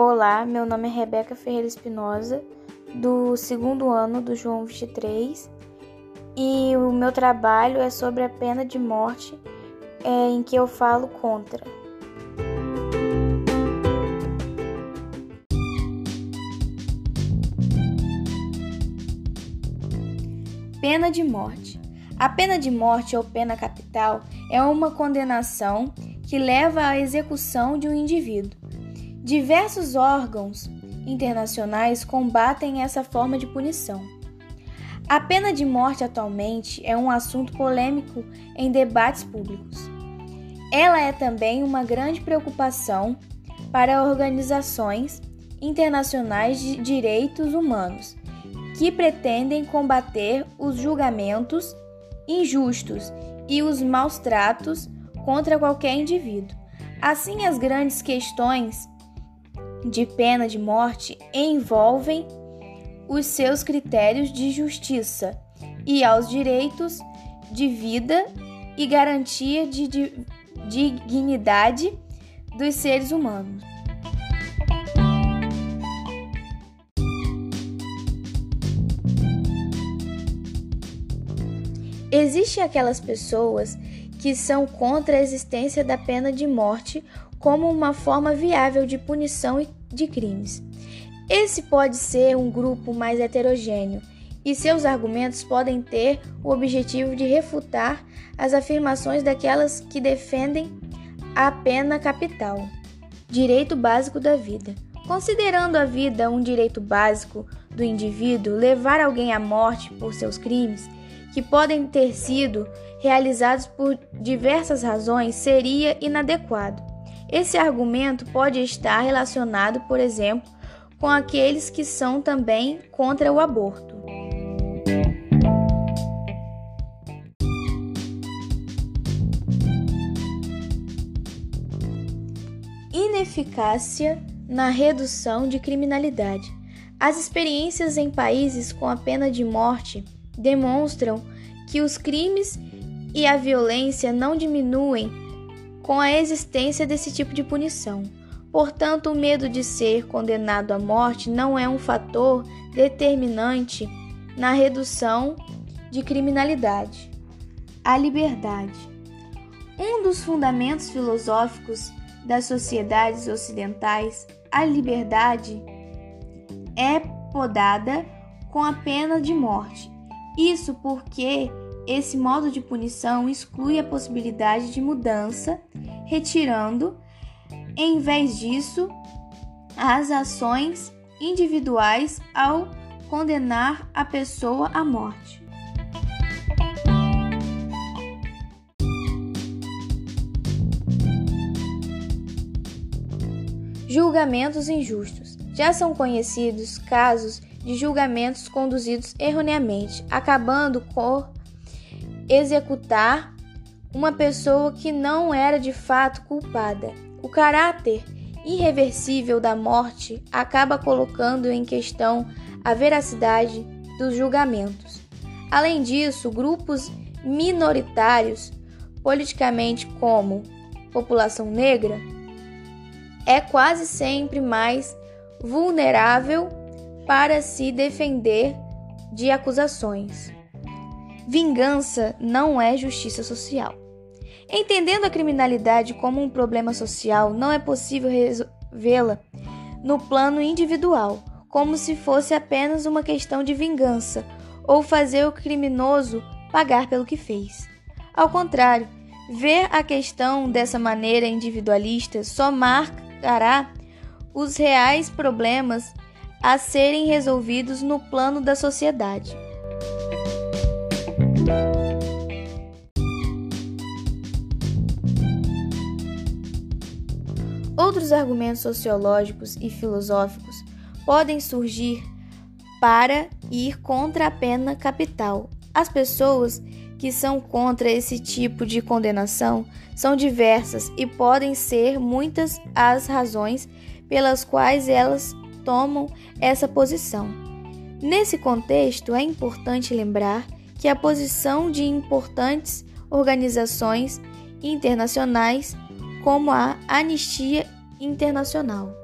Olá, meu nome é Rebeca Ferreira Espinosa, do segundo ano do João 23, e o meu trabalho é sobre a pena de morte, é, em que eu falo contra. Pena de morte. A pena de morte ou pena capital é uma condenação que leva à execução de um indivíduo Diversos órgãos internacionais combatem essa forma de punição. A pena de morte atualmente é um assunto polêmico em debates públicos. Ela é também uma grande preocupação para organizações internacionais de direitos humanos que pretendem combater os julgamentos injustos e os maus tratos contra qualquer indivíduo. Assim, as grandes questões de pena de morte envolvem os seus critérios de justiça e aos direitos de vida e garantia de, de, de dignidade dos seres humanos. Existem aquelas pessoas que são contra a existência da pena de morte como uma forma viável de punição de crimes. Esse pode ser um grupo mais heterogêneo e seus argumentos podem ter o objetivo de refutar as afirmações daquelas que defendem a pena capital, direito básico da vida. Considerando a vida um direito básico do indivíduo, levar alguém à morte por seus crimes, que podem ter sido realizados por diversas razões, seria inadequado. Esse argumento pode estar relacionado, por exemplo, com aqueles que são também contra o aborto. Ineficácia na redução de criminalidade. As experiências em países com a pena de morte demonstram que os crimes e a violência não diminuem com a existência desse tipo de punição. Portanto, o medo de ser condenado à morte não é um fator determinante na redução de criminalidade. A liberdade. Um dos fundamentos filosóficos das sociedades ocidentais, a liberdade é podada com a pena de morte. Isso porque esse modo de punição exclui a possibilidade de mudança, retirando, em vez disso, as ações individuais ao condenar a pessoa à morte. Julgamentos injustos. Já são conhecidos casos de julgamentos conduzidos erroneamente, acabando por executar uma pessoa que não era de fato culpada. O caráter irreversível da morte acaba colocando em questão a veracidade dos julgamentos. Além disso, grupos minoritários, politicamente como população negra, é quase sempre mais vulnerável para se defender de acusações. Vingança não é justiça social. Entendendo a criminalidade como um problema social, não é possível resolvê-la no plano individual, como se fosse apenas uma questão de vingança ou fazer o criminoso pagar pelo que fez. Ao contrário, ver a questão dessa maneira individualista só marcará os reais problemas a serem resolvidos no plano da sociedade. Outros argumentos sociológicos e filosóficos podem surgir para ir contra a pena capital. As pessoas que são contra esse tipo de condenação são diversas e podem ser muitas as razões pelas quais elas tomam essa posição. Nesse contexto, é importante lembrar que a posição de importantes organizações internacionais como a Anistia Internacional.